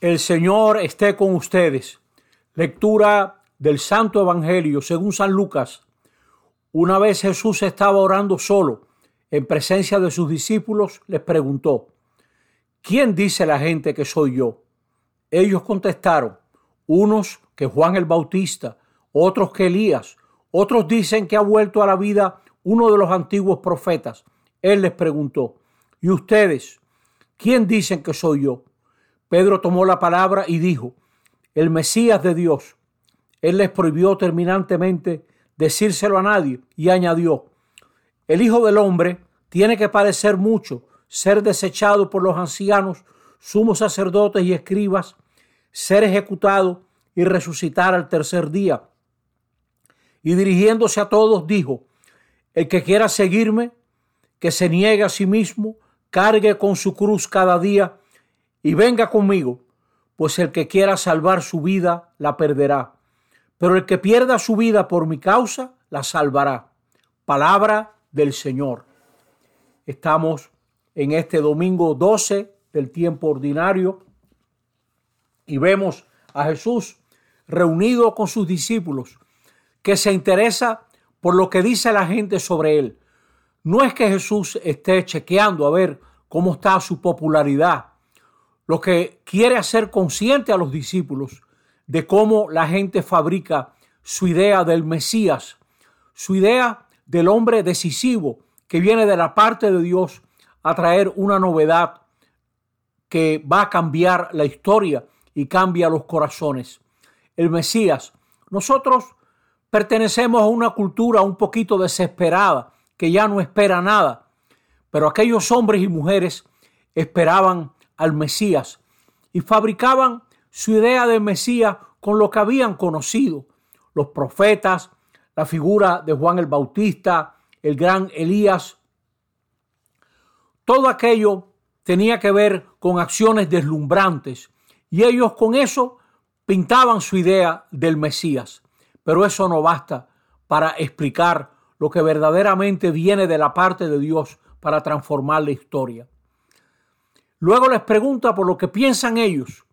El Señor esté con ustedes. Lectura del Santo Evangelio según San Lucas. Una vez Jesús estaba orando solo en presencia de sus discípulos, les preguntó, ¿quién dice la gente que soy yo? Ellos contestaron, unos que Juan el Bautista, otros que Elías, otros dicen que ha vuelto a la vida uno de los antiguos profetas. Él les preguntó, ¿y ustedes? ¿Quién dicen que soy yo? Pedro tomó la palabra y dijo, el Mesías de Dios. Él les prohibió terminantemente decírselo a nadie y añadió, el Hijo del Hombre tiene que padecer mucho, ser desechado por los ancianos, sumos sacerdotes y escribas, ser ejecutado y resucitar al tercer día. Y dirigiéndose a todos dijo, el que quiera seguirme, que se niegue a sí mismo, cargue con su cruz cada día y venga conmigo, pues el que quiera salvar su vida la perderá, pero el que pierda su vida por mi causa la salvará. Palabra del Señor. Estamos en este domingo 12 del tiempo ordinario y vemos a Jesús reunido con sus discípulos que se interesa por lo que dice la gente sobre él. No es que Jesús esté chequeando a ver cómo está su popularidad lo que quiere hacer consciente a los discípulos de cómo la gente fabrica su idea del Mesías, su idea del hombre decisivo que viene de la parte de Dios a traer una novedad que va a cambiar la historia y cambia los corazones. El Mesías. Nosotros pertenecemos a una cultura un poquito desesperada, que ya no espera nada, pero aquellos hombres y mujeres esperaban al Mesías y fabricaban su idea de Mesías con lo que habían conocido, los profetas, la figura de Juan el Bautista, el gran Elías. Todo aquello tenía que ver con acciones deslumbrantes y ellos con eso pintaban su idea del Mesías. Pero eso no basta para explicar lo que verdaderamente viene de la parte de Dios para transformar la historia. Luego les pregunta por lo que piensan ellos.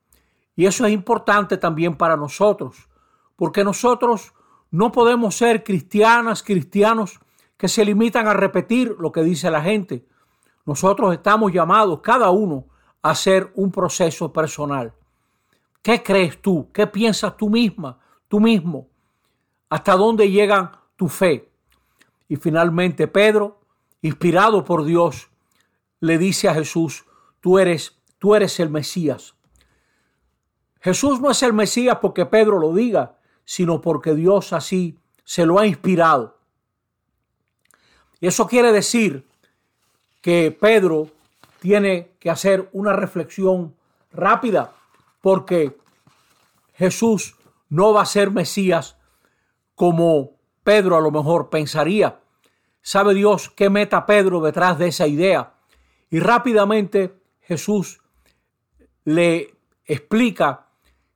Y eso es importante también para nosotros, porque nosotros no podemos ser cristianas, cristianos que se limitan a repetir lo que dice la gente. Nosotros estamos llamados, cada uno, a hacer un proceso personal. ¿Qué crees tú? ¿Qué piensas tú misma, tú mismo? ¿Hasta dónde llega tu fe? Y finalmente Pedro, inspirado por Dios, le dice a Jesús, tú eres, tú eres el Mesías. Jesús no es el Mesías porque Pedro lo diga, sino porque Dios así se lo ha inspirado. Y eso quiere decir que Pedro tiene que hacer una reflexión rápida porque Jesús no va a ser Mesías como Pedro a lo mejor pensaría. Sabe Dios qué meta Pedro detrás de esa idea. Y rápidamente Jesús le explica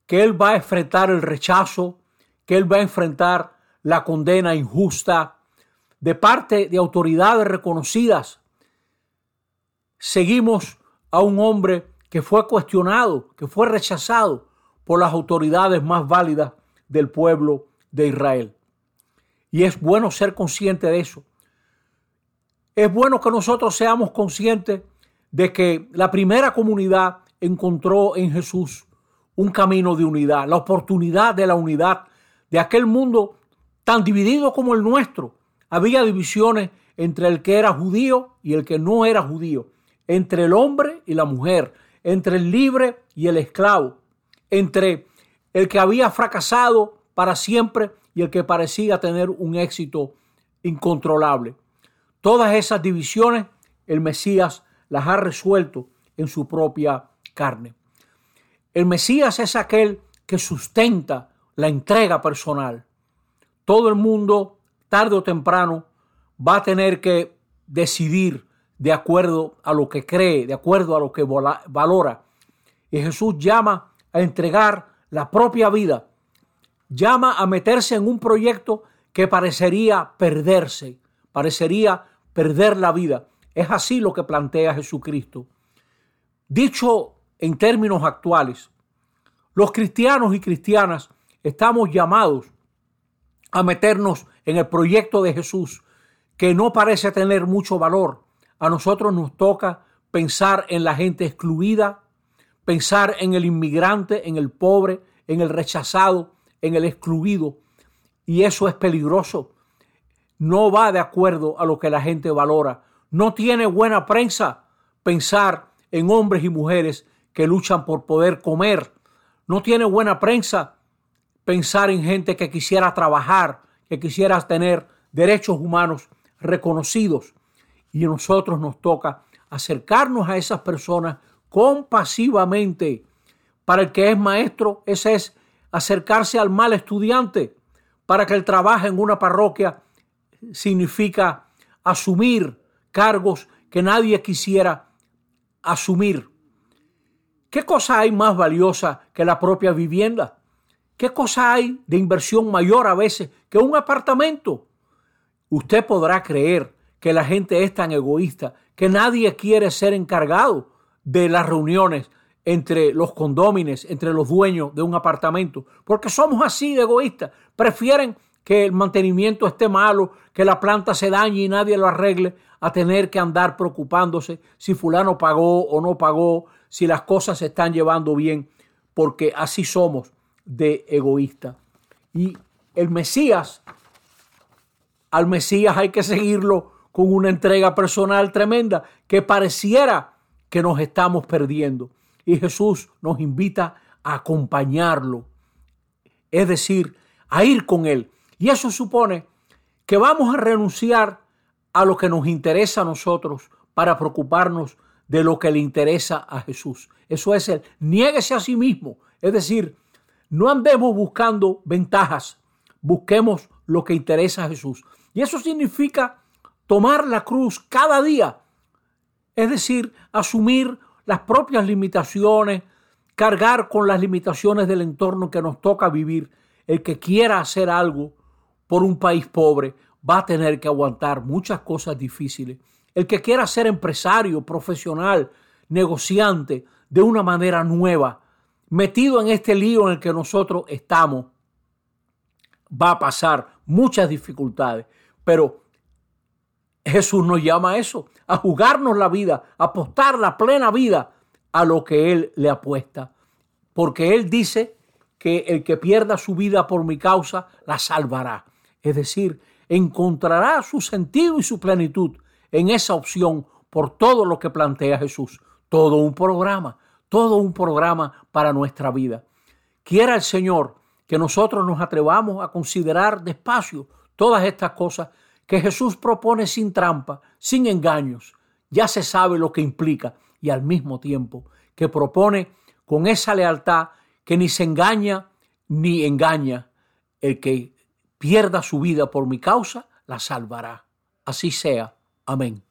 que él va a enfrentar el rechazo, que él va a enfrentar la condena injusta de parte de autoridades reconocidas. Seguimos a un hombre que fue cuestionado, que fue rechazado por las autoridades más válidas del pueblo de Israel. Y es bueno ser consciente de eso. Es bueno que nosotros seamos conscientes de que la primera comunidad encontró en Jesús un camino de unidad, la oportunidad de la unidad de aquel mundo tan dividido como el nuestro. Había divisiones entre el que era judío y el que no era judío, entre el hombre y la mujer, entre el libre y el esclavo, entre el que había fracasado para siempre y el que parecía tener un éxito incontrolable. Todas esas divisiones el Mesías las ha resuelto en su propia carne. El Mesías es aquel que sustenta la entrega personal. Todo el mundo, tarde o temprano, va a tener que decidir de acuerdo a lo que cree, de acuerdo a lo que valora. Y Jesús llama a entregar la propia vida, llama a meterse en un proyecto que parecería perderse, parecería perder la vida. Es así lo que plantea Jesucristo. Dicho en términos actuales, Los cristianos y cristianas estamos llamados a meternos en el proyecto de Jesús, que no parece tener mucho valor. A nosotros nos toca pensar en la gente excluida, pensar en el inmigrante, en el pobre, en el rechazado, en el excluido. Y eso es peligroso. No va de acuerdo a lo que la gente valora. No tiene buena prensa pensar en hombres y mujeres que luchan por poder comer. No tiene buena prensa pensar en gente que quisiera trabajar, que quisiera tener derechos humanos reconocidos. Y a nosotros nos toca acercarnos a esas personas compasivamente. Para el que es maestro, ese es acercarse al mal estudiante. Para que el trabajo en una parroquia significa asumir cargos que nadie quisiera asumir. ¿Qué cosa hay más valiosa que la propia vivienda? ¿Qué cosa hay de inversión mayor a veces que un apartamento? Usted podrá creer que la gente es tan egoísta que nadie quiere ser encargado de las reuniones entre los condómines, entre los dueños de un apartamento, porque somos así de egoístas. Prefieren que el mantenimiento esté malo, que la planta se dañe y nadie lo arregle, a tener que andar preocupándose si fulano pagó o no pagó, si las cosas se están llevando bien, porque así somos de egoísta. Y el Mesías, al Mesías hay que seguirlo con una entrega personal tremenda que pareciera que nos estamos perdiendo. Y Jesús nos invita a acompañarlo, es decir, a ir con Él. Y eso supone que vamos a renunciar a lo que nos interesa a nosotros para preocuparnos de lo que le interesa a Jesús. Eso es el niéguese a sí mismo. Es decir, no andemos buscando ventajas, busquemos lo que interesa a Jesús. Y eso significa tomar la cruz cada día. Es decir, asumir las propias limitaciones, cargar con las limitaciones del entorno que nos toca vivir. El que quiera hacer algo por un país pobre va a tener que aguantar muchas cosas difíciles. El que quiera ser empresario, profesional, negociante de una manera nueva, metido en este lío en el que nosotros estamos, va a pasar muchas dificultades. Pero Jesús nos llama a eso, a jugarnos la vida, a apostar la plena vida a lo que Él le apuesta. Porque Él dice que el que pierda su vida por mi causa, la salvará. Es decir, encontrará su sentido y su plenitud en esa opción por todo lo que plantea Jesús. Todo un programa, todo un programa para nuestra vida. Quiera el Señor que nosotros nos atrevamos a considerar despacio todas estas cosas que Jesús propone sin trampa, sin engaños. Ya se sabe lo que implica y al mismo tiempo que propone con esa lealtad que ni se engaña ni engaña. El que pierda su vida por mi causa, la salvará. Así sea. Amén.